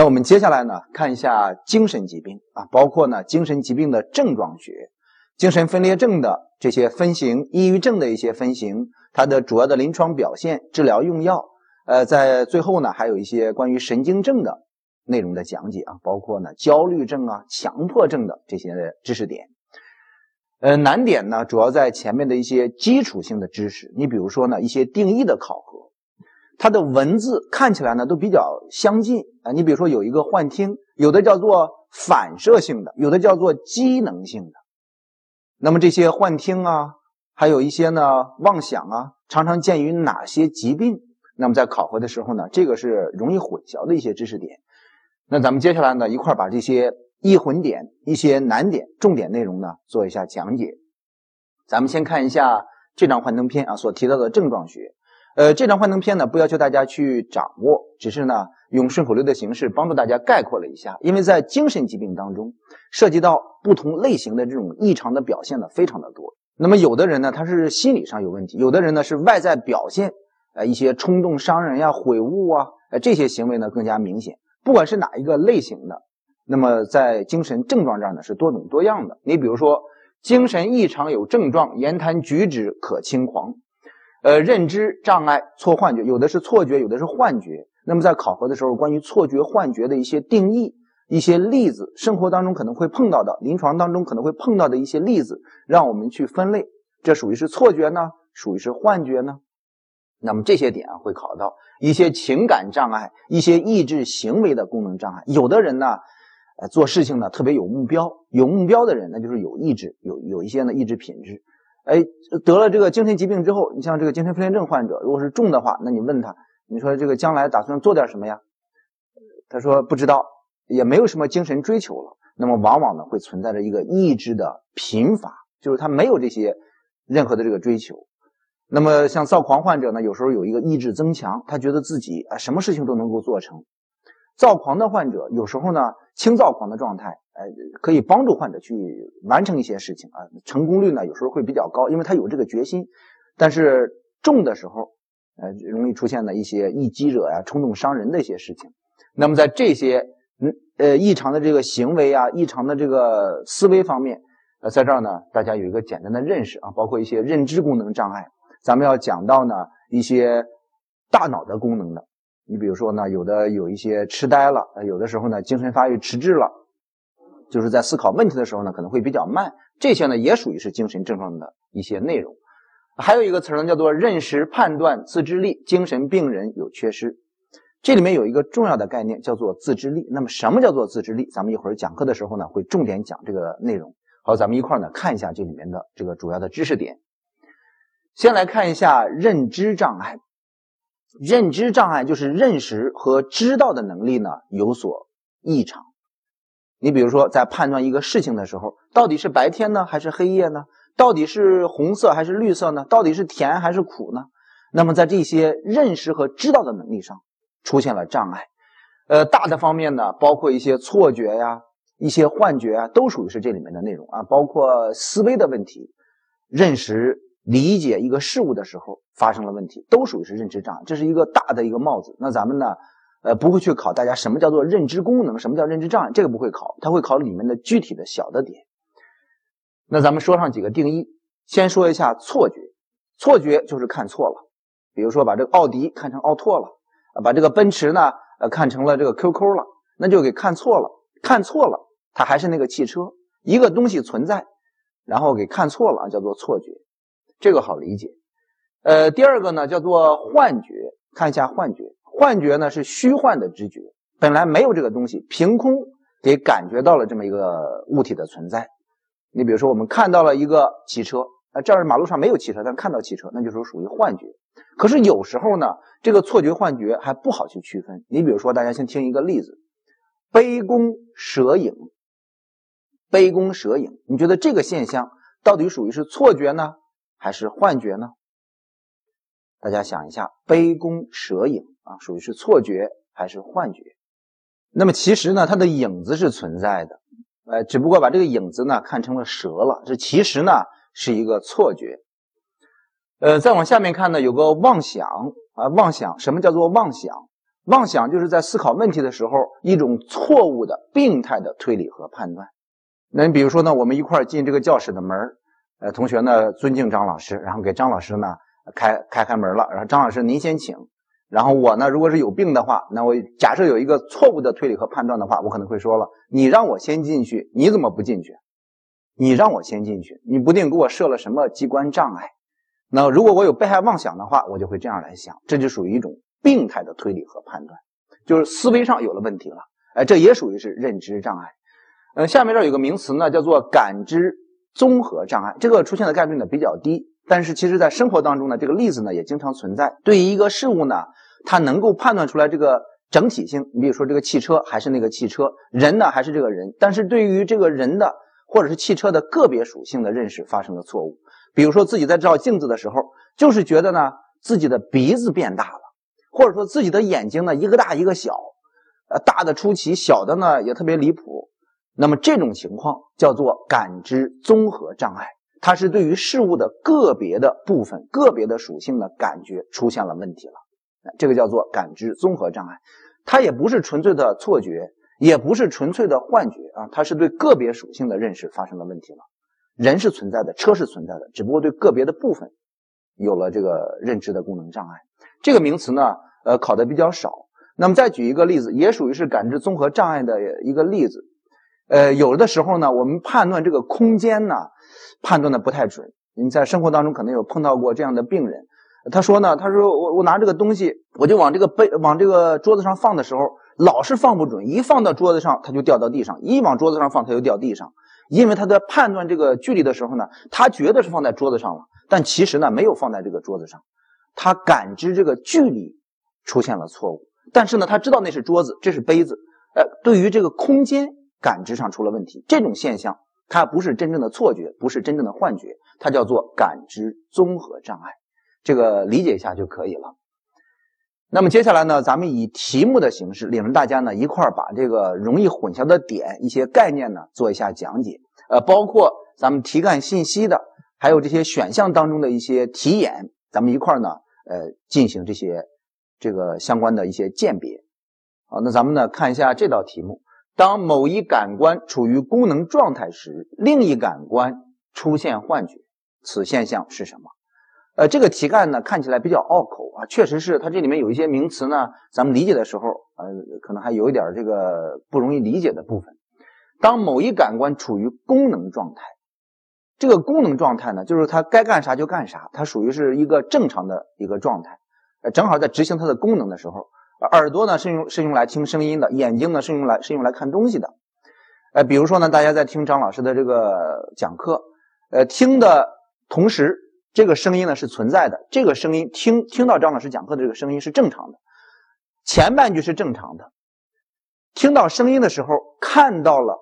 那我们接下来呢，看一下精神疾病啊，包括呢精神疾病的症状学、精神分裂症的这些分型、抑郁症的一些分型，它的主要的临床表现、治疗用药。呃，在最后呢，还有一些关于神经症的内容的讲解啊，包括呢焦虑症啊、强迫症的这些知识点。呃，难点呢主要在前面的一些基础性的知识，你比如说呢一些定义的考核。它的文字看起来呢都比较相近啊，你比如说有一个幻听，有的叫做反射性的，有的叫做机能性的。那么这些幻听啊，还有一些呢妄想啊，常常见于哪些疾病？那么在考核的时候呢，这个是容易混淆的一些知识点。那咱们接下来呢一块把这些易混点、一些难点、重点内容呢做一下讲解。咱们先看一下这张幻灯片啊所提到的症状学。呃，这张幻灯片呢，不要求大家去掌握，只是呢用顺口溜的形式帮助大家概括了一下。因为在精神疾病当中，涉及到不同类型的这种异常的表现呢，非常的多。那么有的人呢，他是心理上有问题；有的人呢是外在表现，呃，一些冲动伤人呀、悔悟啊，呃，这些行为呢更加明显。不管是哪一个类型的，那么在精神症状这儿呢是多种多样的。你比如说，精神异常有症状，言谈举止可轻狂。呃，认知障碍、错幻觉，有的是错觉，有的是幻觉。那么在考核的时候，关于错觉、幻觉的一些定义、一些例子，生活当中可能会碰到的，临床当中可能会碰到的一些例子，让我们去分类，这属于是错觉呢，属于是幻觉呢？那么这些点，会考到一些情感障碍、一些意志行为的功能障碍。有的人呢，呃，做事情呢特别有目标，有目标的人那就是有意志，有有一些呢意志品质。哎，得了这个精神疾病之后，你像这个精神分裂症患者，如果是重的话，那你问他，你说这个将来打算做点什么呀？他说不知道，也没有什么精神追求了。那么往往呢会存在着一个意志的贫乏，就是他没有这些任何的这个追求。那么像躁狂患者呢，有时候有一个意志增强，他觉得自己啊什么事情都能够做成。躁狂的患者有时候呢轻躁狂的状态。呃，可以帮助患者去完成一些事情啊，成功率呢有时候会比较高，因为他有这个决心。但是重的时候，呃，容易出现的一些易激惹呀、冲动伤人的一些事情。那么在这些嗯呃异常的这个行为啊、异常的这个思维方面，呃，在这儿呢，大家有一个简单的认识啊，包括一些认知功能障碍。咱们要讲到呢一些大脑的功能的，你比如说呢，有的有一些痴呆了，有的时候呢精神发育迟滞了。就是在思考问题的时候呢，可能会比较慢，这些呢也属于是精神症状的一些内容。还有一个词呢，叫做认识判断自制力，精神病人有缺失。这里面有一个重要的概念叫做自制力。那么什么叫做自制力？咱们一会儿讲课的时候呢，会重点讲这个内容。好，咱们一块儿呢看一下这里面的这个主要的知识点。先来看一下认知障碍。认知障碍就是认识和知道的能力呢有所异常。你比如说，在判断一个事情的时候，到底是白天呢，还是黑夜呢？到底是红色还是绿色呢？到底是甜还是苦呢？那么在这些认识和知道的能力上出现了障碍。呃，大的方面呢，包括一些错觉呀、一些幻觉啊，都属于是这里面的内容啊。包括思维的问题、认识、理解一个事物的时候发生了问题，都属于是认知障碍。这是一个大的一个帽子。那咱们呢？呃，不会去考大家什么叫做认知功能，什么叫认知障碍，这个不会考，他会考里面的具体的小的点。那咱们说上几个定义，先说一下错觉，错觉就是看错了，比如说把这个奥迪看成奥拓了，把这个奔驰呢，呃，看成了这个 QQ 了，那就给看错了，看错了，它还是那个汽车，一个东西存在，然后给看错了，叫做错觉，这个好理解。呃，第二个呢叫做幻觉，看一下幻觉。幻觉呢是虚幻的知觉，本来没有这个东西，凭空给感觉到了这么一个物体的存在。你比如说，我们看到了一个汽车，啊，这儿马路上没有汽车，但看到汽车，那就是属于幻觉。可是有时候呢，这个错觉、幻觉还不好去区分。你比如说，大家先听一个例子：杯弓蛇影。杯弓蛇影，你觉得这个现象到底属于是错觉呢，还是幻觉呢？大家想一下，杯弓蛇影。啊，属于是错觉还是幻觉？那么其实呢，它的影子是存在的，呃，只不过把这个影子呢看成了蛇了。这其实呢是一个错觉。呃，再往下面看呢，有个妄想啊，妄想什么叫做妄想？妄想就是在思考问题的时候一种错误的病态的推理和判断。那你比如说呢，我们一块进这个教室的门呃，同学呢尊敬张老师，然后给张老师呢开开开门了，然后张老师您先请。然后我呢，如果是有病的话，那我假设有一个错误的推理和判断的话，我可能会说了：你让我先进去，你怎么不进去？你让我先进去，你不定给我设了什么机关障碍。那如果我有被害妄想的话，我就会这样来想，这就属于一种病态的推理和判断，就是思维上有了问题了。哎，这也属于是认知障碍。呃，下面这有个名词呢，叫做感知综合障碍，这个出现的概率呢比较低，但是其实在生活当中呢，这个例子呢也经常存在。对于一个事物呢，它能够判断出来这个整体性，你比如说这个汽车还是那个汽车，人呢还是这个人，但是对于这个人的或者是汽车的个别属性的认识发生了错误。比如说自己在照镜子的时候，就是觉得呢自己的鼻子变大了，或者说自己的眼睛呢一个大一个小，呃大的出奇，小的呢也特别离谱。那么这种情况叫做感知综合障碍，它是对于事物的个别的部分、个别的属性的感觉出现了问题了，这个叫做感知综合障碍。它也不是纯粹的错觉，也不是纯粹的幻觉啊，它是对个别属性的认识发生了问题了。人是存在的，车是存在的，只不过对个别的部分有了这个认知的功能障碍。这个名词呢，呃，考的比较少。那么再举一个例子，也属于是感知综合障碍的一个例子。呃，有的时候呢，我们判断这个空间呢，判断的不太准。你在生活当中可能有碰到过这样的病人，他说呢，他说我我拿这个东西，我就往这个杯往这个桌子上放的时候，老是放不准，一放到桌子上它就掉到地上，一往桌子上放它就掉地上。因为他在判断这个距离的时候呢，他觉得是放在桌子上了，但其实呢没有放在这个桌子上，他感知这个距离出现了错误。但是呢，他知道那是桌子，这是杯子，呃，对于这个空间感知上出了问题。这种现象它不是真正的错觉，不是真正的幻觉，它叫做感知综合障碍。这个理解一下就可以了。那么接下来呢，咱们以题目的形式，领着大家呢一块儿把这个容易混淆的点、一些概念呢做一下讲解。呃，包括咱们题干信息的，还有这些选项当中的一些题眼，咱们一块儿呢，呃，进行这些这个相关的一些鉴别。好，那咱们呢看一下这道题目：当某一感官处于功能状态时，另一感官出现幻觉，此现象是什么？呃，这个题干呢看起来比较拗口啊，确实是它这里面有一些名词呢，咱们理解的时候，呃，可能还有一点这个不容易理解的部分。当某一感官处于功能状态，这个功能状态呢，就是它该干啥就干啥，它属于是一个正常的一个状态，呃，正好在执行它的功能的时候，耳朵呢是用是用来听声音的，眼睛呢是用来是用来看东西的，呃，比如说呢，大家在听张老师的这个讲课，呃，听的同时。这个声音呢是存在的，这个声音听听到张老师讲课的这个声音是正常的，前半句是正常的。听到声音的时候，看到了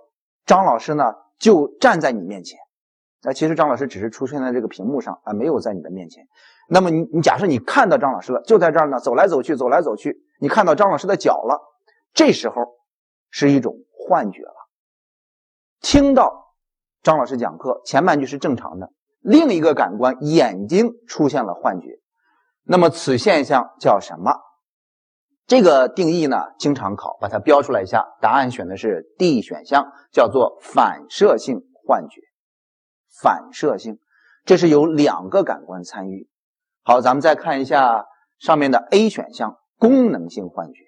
张老师呢就站在你面前，那其实张老师只是出现在这个屏幕上啊，没有在你的面前。那么你你假设你看到张老师了，就在这儿呢，走来走去，走来走去，你看到张老师的脚了，这时候是一种幻觉了。听到张老师讲课，前半句是正常的。另一个感官眼睛出现了幻觉，那么此现象叫什么？这个定义呢，经常考，把它标出来一下。答案选的是 D 选项，叫做反射性幻觉。反射性，这是有两个感官参与。好，咱们再看一下上面的 A 选项，功能性幻觉。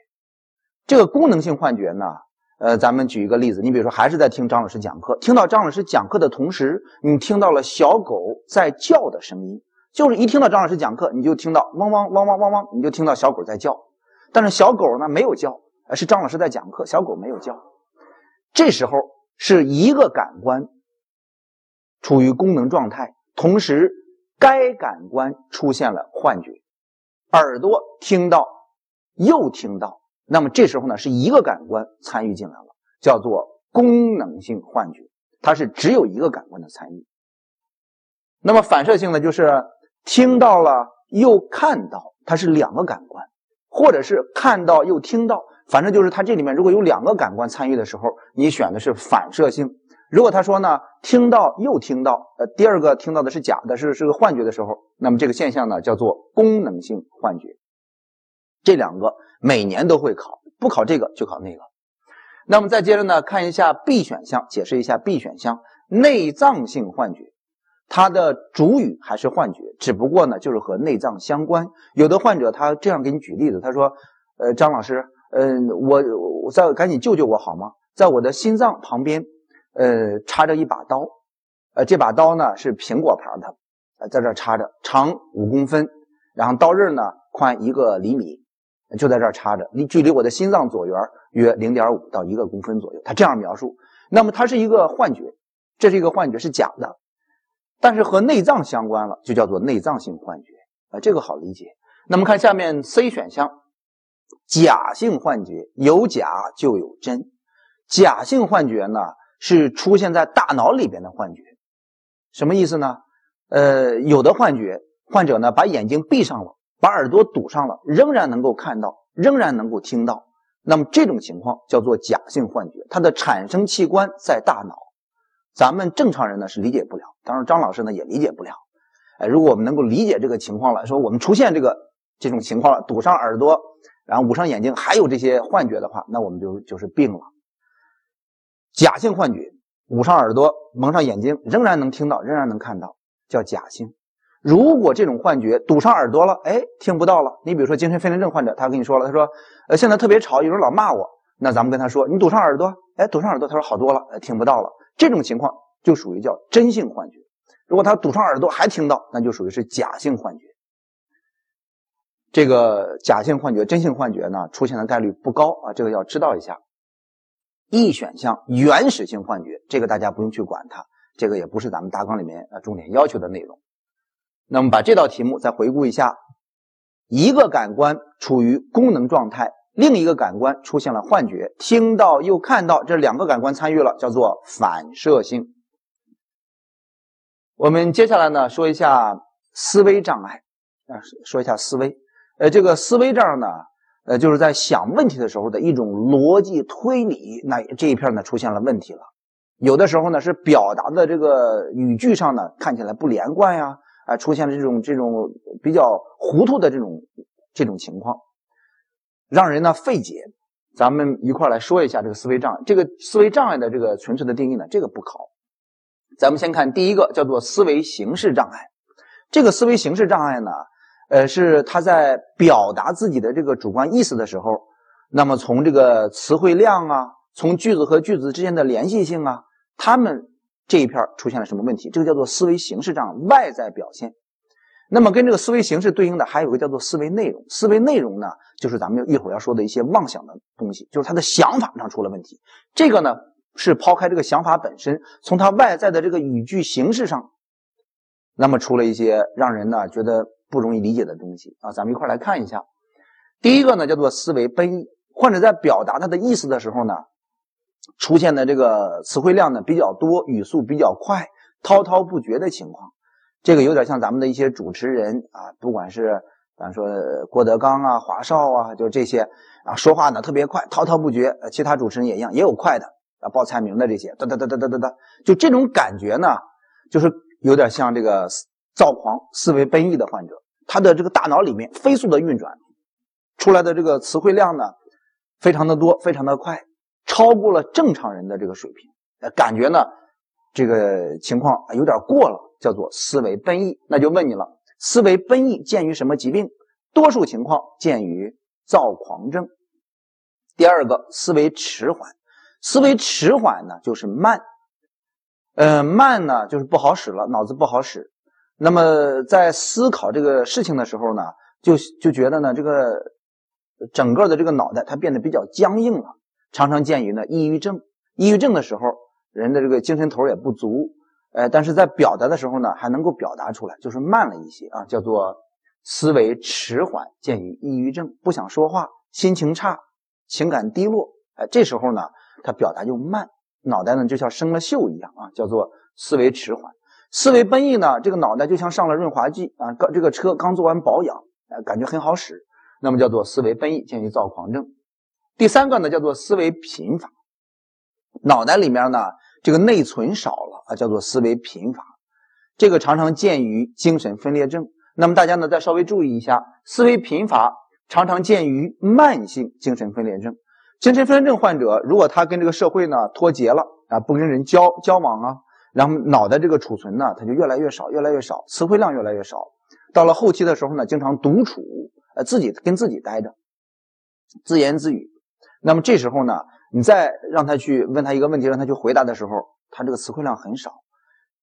这个功能性幻觉呢？呃，咱们举一个例子，你比如说，还是在听张老师讲课，听到张老师讲课的同时，你听到了小狗在叫的声音，就是一听到张老师讲课，你就听到汪汪汪汪汪汪，你就听到小狗在叫，但是小狗呢没有叫，是张老师在讲课，小狗没有叫。这时候是一个感官处于功能状态，同时该感官出现了幻觉，耳朵听到又听到。那么这时候呢，是一个感官参与进来了，叫做功能性幻觉，它是只有一个感官的参与。那么反射性呢，就是听到了又看到，它是两个感官，或者是看到又听到，反正就是它这里面如果有两个感官参与的时候，你选的是反射性。如果他说呢，听到又听到，呃，第二个听到的是假的，是是个幻觉的时候，那么这个现象呢叫做功能性幻觉。这两个。每年都会考，不考这个就考那个。那么再接着呢，看一下 B 选项，解释一下 B 选项内脏性幻觉，它的主语还是幻觉，只不过呢就是和内脏相关。有的患者他这样给你举例子，他说：“呃，张老师，嗯，我我再赶紧救救我好吗？在我的心脏旁边，呃，插着一把刀，呃，这把刀呢是苹果牌的，呃，在这插着，长五公分，然后刀刃呢宽一个厘米。”就在这儿插着，离距离我的心脏左缘约零点五到一个公分左右。他这样描述，那么它是一个幻觉，这是一个幻觉，是假的，但是和内脏相关了，就叫做内脏性幻觉啊，这个好理解。那么看下面 C 选项，假性幻觉有假就有真，假性幻觉呢是出现在大脑里边的幻觉，什么意思呢？呃，有的幻觉，患者呢把眼睛闭上了。把耳朵堵上了，仍然能够看到，仍然能够听到，那么这种情况叫做假性幻觉，它的产生器官在大脑，咱们正常人呢是理解不了，当然张老师呢也理解不了。哎，如果我们能够理解这个情况了，说我们出现这个这种情况了，堵上耳朵，然后捂上眼睛，还有这些幻觉的话，那我们就就是病了。假性幻觉，捂上耳朵，蒙上眼睛，仍然能听到，仍然能看到，叫假性。如果这种幻觉堵上耳朵了，哎，听不到了。你比如说精神分裂症患者，他跟你说了，他说，呃，现在特别吵，有人老骂我。那咱们跟他说，你堵上耳朵，哎，堵上耳朵，他说好多了，听不到了。这种情况就属于叫真性幻觉。如果他堵上耳朵还听到，那就属于是假性幻觉。这个假性幻觉、真性幻觉呢，出现的概率不高啊，这个要知道一下。E 选项原始性幻觉，这个大家不用去管它，这个也不是咱们大纲里面呃重点要求的内容。那么把这道题目再回顾一下，一个感官处于功能状态，另一个感官出现了幻觉，听到又看到，这两个感官参与了，叫做反射性。我们接下来呢说一下思维障碍啊，说一下思维。呃，这个思维障呢，呃，就是在想问题的时候的一种逻辑推理，那这一片呢出现了问题了。有的时候呢是表达的这个语句上呢看起来不连贯呀。啊，出现了这种这种比较糊涂的这种这种情况，让人呢费解。咱们一块来说一下这个思维障碍。这个思维障碍的这个纯粹的定义呢，这个不考。咱们先看第一个，叫做思维形式障碍。这个思维形式障碍呢，呃，是他在表达自己的这个主观意思的时候，那么从这个词汇量啊，从句子和句子之间的联系性啊，他们。这一片出现了什么问题？这个叫做思维形式障，外在表现。那么跟这个思维形式对应的还有个叫做思维内容。思维内容呢，就是咱们一会儿要说的一些妄想的东西，就是他的想法上出了问题。这个呢是抛开这个想法本身，从他外在的这个语句形式上，那么出了一些让人呢觉得不容易理解的东西啊。咱们一块来看一下。第一个呢叫做思维奔逸，患者在表达他的意思的时候呢。出现的这个词汇量呢比较多，语速比较快，滔滔不绝的情况，这个有点像咱们的一些主持人啊，不管是咱说郭德纲啊、华少啊，就这些啊，说话呢特别快，滔滔不绝。其他主持人也一样，也有快的啊，报菜名的这些，哒哒哒哒哒哒哒，就这种感觉呢，就是有点像这个躁狂、思维奔逸的患者，他的这个大脑里面飞速的运转，出来的这个词汇量呢，非常的多，非常的快。超过了正常人的这个水平，呃，感觉呢，这个情况有点过了，叫做思维奔逸。那就问你了，思维奔逸见于什么疾病？多数情况见于躁狂症。第二个，思维迟缓，思维迟缓呢就是慢，呃，慢呢就是不好使了，脑子不好使。那么在思考这个事情的时候呢，就就觉得呢，这个整个的这个脑袋它变得比较僵硬了。常常见于呢，抑郁症。抑郁症的时候，人的这个精神头也不足，呃，但是在表达的时候呢，还能够表达出来，就是慢了一些啊，叫做思维迟缓，见于抑郁症。不想说话，心情差，情感低落，哎，这时候呢，他表达就慢，脑袋呢就像生了锈一样啊，叫做思维迟缓。思维奔逸呢，这个脑袋就像上了润滑剂啊，刚这个车刚做完保养，哎，感觉很好使，那么叫做思维奔逸，见于躁狂症。第三个呢，叫做思维贫乏，脑袋里面呢这个内存少了啊，叫做思维贫乏，这个常常见于精神分裂症。那么大家呢再稍微注意一下，思维贫乏常常见于慢性精神分裂症。精神分裂症患者，如果他跟这个社会呢脱节了啊，不跟人交交往啊，然后脑袋这个储存呢，他就越来越少，越来越少，词汇量越来越少。到了后期的时候呢，经常独处，呃，自己跟自己待着，自言自语。那么这时候呢，你再让他去问他一个问题，让他去回答的时候，他这个词汇量很少，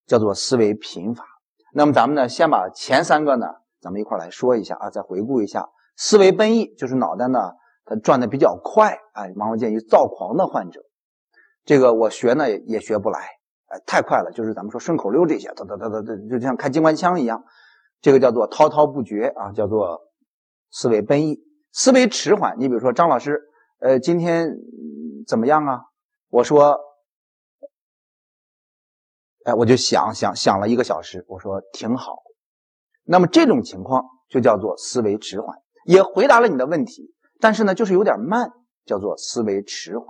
叫做思维贫乏。那么咱们呢，先把前三个呢，咱们一块来说一下啊，再回顾一下，思维奔逸就是脑袋呢。它转的比较快啊，往往见于躁狂的患者。这个我学呢也学不来，哎，太快了，就是咱们说顺口溜这些，哒哒哒哒哒，就像开机关枪一样。这个叫做滔滔不绝啊，叫做思维奔逸。思维迟缓，你比如说张老师，呃，今天怎么样啊？我说，哎，我就想想想了一个小时，我说挺好。那么这种情况就叫做思维迟缓，也回答了你的问题。但是呢，就是有点慢，叫做思维迟缓，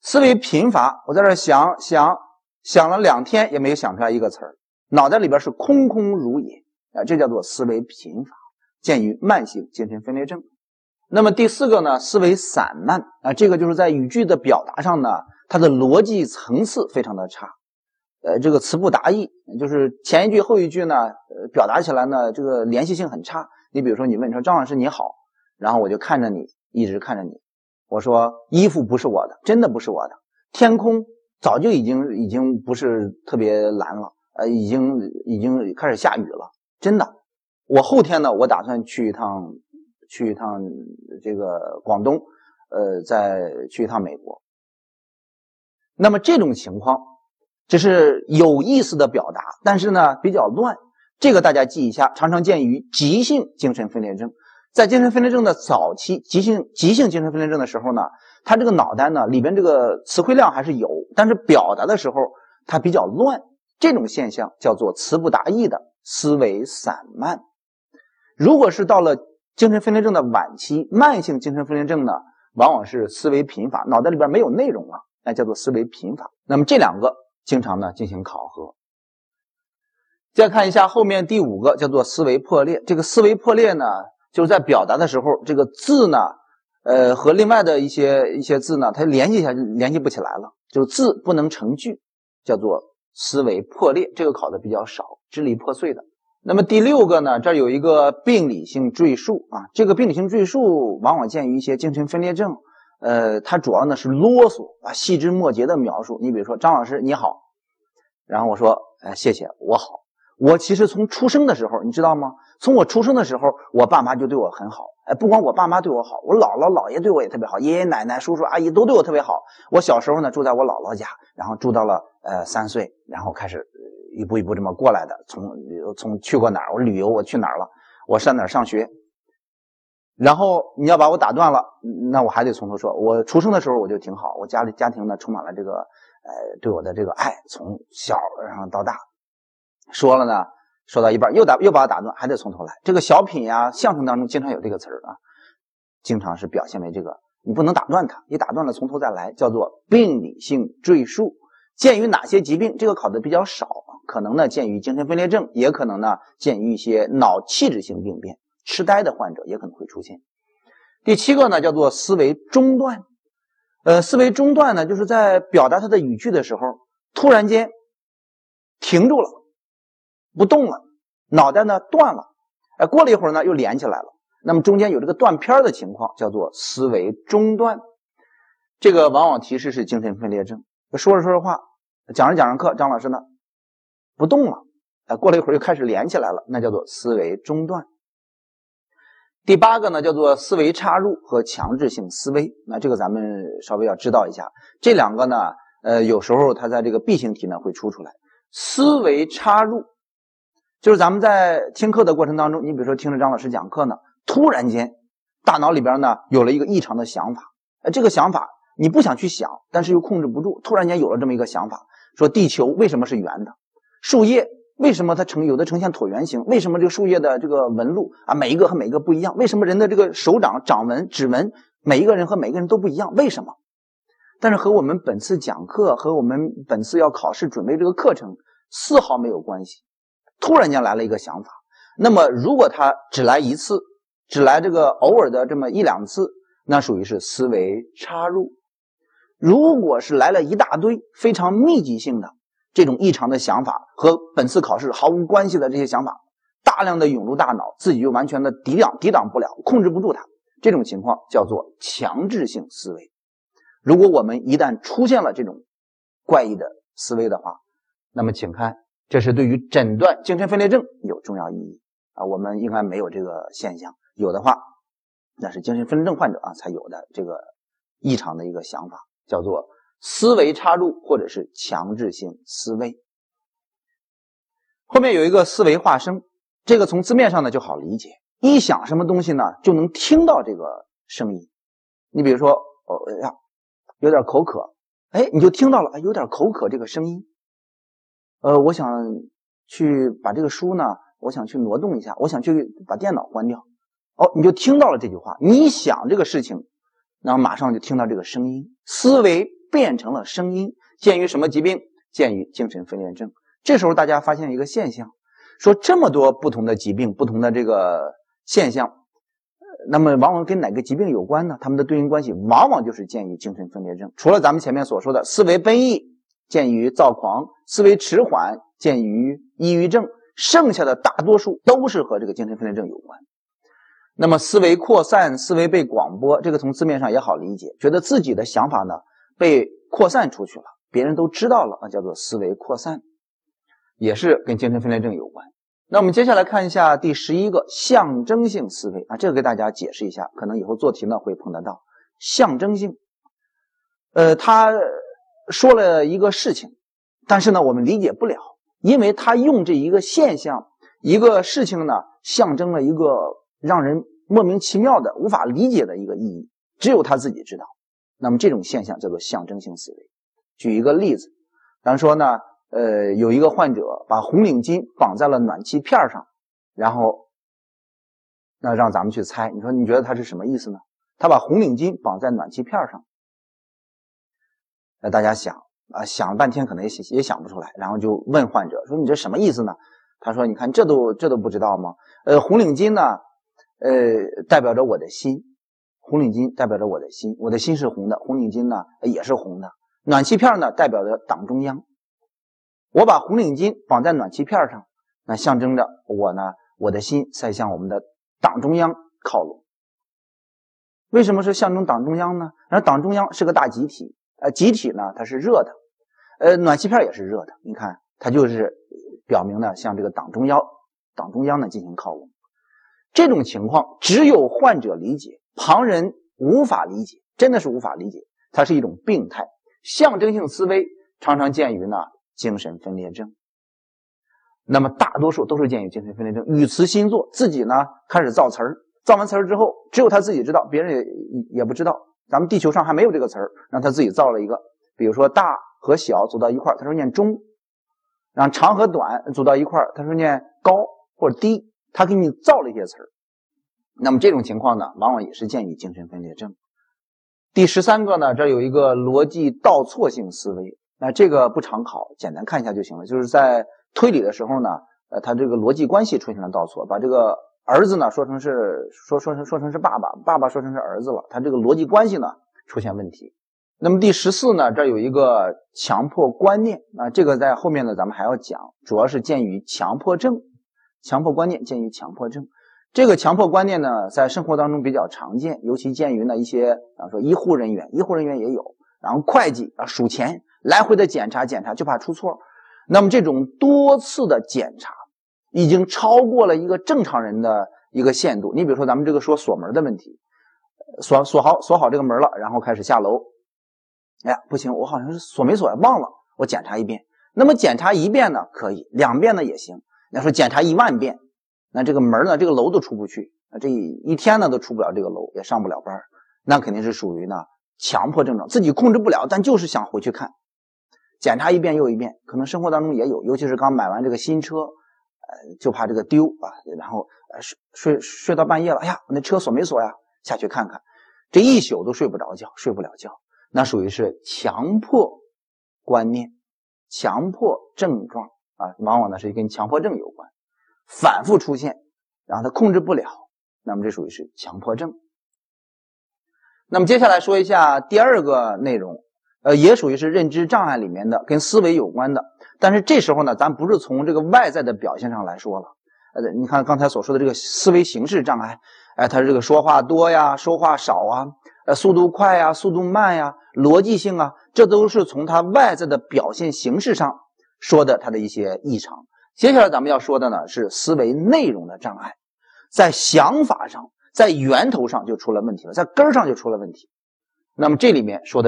思维贫乏。我在这想想想了两天，也没有想出来一个词儿，脑袋里边是空空如也啊，这叫做思维贫乏，见于慢性精神分裂症。那么第四个呢，思维散漫啊，这个就是在语句的表达上呢，它的逻辑层次非常的差，呃，这个词不达意，就是前一句后一句呢，呃，表达起来呢，这个联系性很差。你比如说，你问说张老师你好。然后我就看着你，一直看着你。我说衣服不是我的，真的不是我的。天空早就已经已经不是特别蓝了，呃，已经已经开始下雨了，真的。我后天呢，我打算去一趟，去一趟这个广东，呃，再去一趟美国。那么这种情况，这是有意思的表达，但是呢比较乱。这个大家记一下，常常见于急性精神分裂症。在精神分裂症的早期，急性急性精神分裂症的时候呢，他这个脑袋呢里边这个词汇量还是有，但是表达的时候它比较乱，这种现象叫做词不达意的思维散漫。如果是到了精神分裂症的晚期，慢性精神分裂症呢，往往是思维贫乏，脑袋里边没有内容了，那叫做思维贫乏。那么这两个经常呢进行考核。再看一下后面第五个叫做思维破裂，这个思维破裂呢。就是在表达的时候，这个字呢，呃，和另外的一些一些字呢，它联系一下联系不起来了，就是字不能成句，叫做思维破裂。这个考的比较少，支离破碎的。那么第六个呢，这儿有一个病理性赘述啊，这个病理性赘述往往见于一些精神分裂症，呃，它主要呢是啰嗦啊，细枝末节的描述。你比如说张老师你好，然后我说，哎，谢谢，我好。我其实从出生的时候，你知道吗？从我出生的时候，我爸妈就对我很好。哎，不光我爸妈对我好，我姥姥姥爷对我也特别好，爷爷奶奶、叔叔阿姨都对我特别好。我小时候呢，住在我姥姥家，然后住到了呃三岁，然后开始一步一步这么过来的。从从去过哪儿，我旅游我去哪儿了，我上哪儿上学。然后你要把我打断了，那我还得从头说。我出生的时候我就挺好，我家里家庭呢充满了这个呃对我的这个爱，从小然后到大。说了呢，说到一半又打又把我打断，还得从头来。这个小品呀、相声当中经常有这个词儿啊，经常是表现为这个，你不能打断他，你打断了从头再来，叫做病理性赘述。鉴于哪些疾病？这个考的比较少，可能呢鉴于精神分裂症，也可能呢鉴于一些脑器质性病变，痴呆的患者也可能会出现。第七个呢叫做思维中断，呃，思维中断呢就是在表达他的语句的时候，突然间停住了。不动了，脑袋呢断了，哎，过了一会儿呢又连起来了。那么中间有这个断片的情况，叫做思维中断。这个往往提示是精神分裂症。说着说着话，讲着讲着课，张老师呢不动了，哎，过了一会儿又开始连起来了，那叫做思维中断。第八个呢叫做思维插入和强制性思维。那这个咱们稍微要知道一下，这两个呢，呃，有时候它在这个 B 型题呢会出出来，思维插入。就是咱们在听课的过程当中，你比如说听着张老师讲课呢，突然间大脑里边呢有了一个异常的想法，呃，这个想法你不想去想，但是又控制不住，突然间有了这么一个想法，说地球为什么是圆的？树叶为什么它呈有的呈现椭圆形？为什么这个树叶的这个纹路啊，每一个和每一个不一样？为什么人的这个手掌掌纹、指纹，每一个人和每个人都不一样？为什么？但是和我们本次讲课和我们本次要考试准备这个课程丝毫没有关系。突然间来了一个想法，那么如果他只来一次，只来这个偶尔的这么一两次，那属于是思维插入。如果是来了一大堆非常密集性的这种异常的想法和本次考试毫无关系的这些想法，大量的涌入大脑，自己就完全的抵挡抵挡不了，控制不住它，这种情况叫做强制性思维。如果我们一旦出现了这种怪异的思维的话，那么请看，这是对于诊断精神分裂症有重要意义啊。我们应该没有这个现象，有的话，那是精神分裂症患者啊才有的这个异常的一个想法，叫做思维插入或者是强制性思维。后面有一个思维化声，这个从字面上呢就好理解，一想什么东西呢，就能听到这个声音。你比如说，哦呀。有点口渴，哎，你就听到了，哎有点口渴这个声音。呃，我想去把这个书呢，我想去挪动一下，我想去把电脑关掉。哦，你就听到了这句话，你想这个事情，然后马上就听到这个声音，思维变成了声音。鉴于什么疾病？鉴于精神分裂症。这时候大家发现一个现象，说这么多不同的疾病，不同的这个现象。那么，往往跟哪个疾病有关呢？他们的对应关系往往就是鉴于精神分裂症。除了咱们前面所说的思维奔逸，鉴于躁狂；思维迟缓，鉴于抑郁症。剩下的大多数都是和这个精神分裂症有关。那么，思维扩散、思维被广播，这个从字面上也好理解，觉得自己的想法呢被扩散出去了，别人都知道了啊，叫做思维扩散，也是跟精神分裂症有关。那我们接下来看一下第十一个象征性思维啊，这个给大家解释一下，可能以后做题呢会碰得到象征性。呃，他说了一个事情，但是呢我们理解不了，因为他用这一个现象、一个事情呢，象征了一个让人莫名其妙的、无法理解的一个意义，只有他自己知道。那么这种现象叫做象征性思维。举一个例子，咱说呢。呃，有一个患者把红领巾绑在了暖气片上，然后那让咱们去猜，你说你觉得他是什么意思呢？他把红领巾绑在暖气片上，那大家想啊，想了半天可能也也想不出来，然后就问患者说：“你这什么意思呢？”他说：“你看这都这都不知道吗？呃，红领巾呢，呃，代表着我的心，红领巾代表着我的心，我的心是红的，红领巾呢也是红的，暖气片呢代表着党中央。”我把红领巾绑在暖气片上，那象征着我呢，我的心在向我们的党中央靠拢。为什么是象征党中央呢？然后党中央是个大集体，呃，集体呢它是热的，呃，暖气片也是热的。你看，它就是表明呢向这个党中央、党中央呢进行靠拢。这种情况只有患者理解，旁人无法理解，真的是无法理解。它是一种病态象征性思维，常常见于呢。精神分裂症，那么大多数都是见于精神分裂症，语词新作，自己呢开始造词儿，造完词儿之后，只有他自己知道，别人也也不知道。咱们地球上还没有这个词儿，让他自己造了一个，比如说大和小走到一块儿，他说念中；让长和短走到一块儿，他说念高或者低，他给你造了一些词儿。那么这种情况呢，往往也是见于精神分裂症。第十三个呢，这有一个逻辑倒错性思维。那这个不常考，简单看一下就行了。就是在推理的时候呢，呃，他这个逻辑关系出现了倒错，把这个儿子呢说成是说说成说成是爸爸，爸爸说成是儿子了，他这个逻辑关系呢出现问题。那么第十四呢，这有一个强迫观念啊，这个在后面呢咱们还要讲，主要是鉴于强迫症，强迫观念鉴于强迫症，这个强迫观念呢在生活当中比较常见，尤其鉴于呢一些，比方说医护人员，医护人员也有，然后会计啊数钱。来回的检查检查，就怕出错。那么这种多次的检查，已经超过了一个正常人的一个限度。你比如说，咱们这个说锁门的问题，锁锁好锁好这个门了，然后开始下楼。哎呀，不行，我好像是锁没锁呀，忘了。我检查一遍。那么检查一遍呢，可以；两遍呢也行。要说检查一万遍，那这个门呢，这个楼都出不去。那这一天呢，都出不了这个楼，也上不了班那肯定是属于呢强迫症状，自己控制不了，但就是想回去看。检查一遍又一遍，可能生活当中也有，尤其是刚买完这个新车，呃，就怕这个丢啊，然后睡睡睡到半夜了，哎呀，我那车锁没锁呀？下去看看，这一宿都睡不着觉，睡不了觉，那属于是强迫观念、强迫症状啊，往往呢是跟强迫症有关，反复出现，然后他控制不了，那么这属于是强迫症。那么接下来说一下第二个内容，呃，也属于是认知障碍里面的，跟思维有关的。但是这时候呢，咱不是从这个外在的表现上来说了。呃，你看刚才所说的这个思维形式障碍，哎，他这个说话多呀，说话少啊，呃，速度快呀，速度慢呀，逻辑性啊，这都是从他外在的表现形式上说的他的一些异常。接下来咱们要说的呢是思维内容的障碍，在想法上，在源头上就出了问题了，在根上就出了问题。那么这里面说的。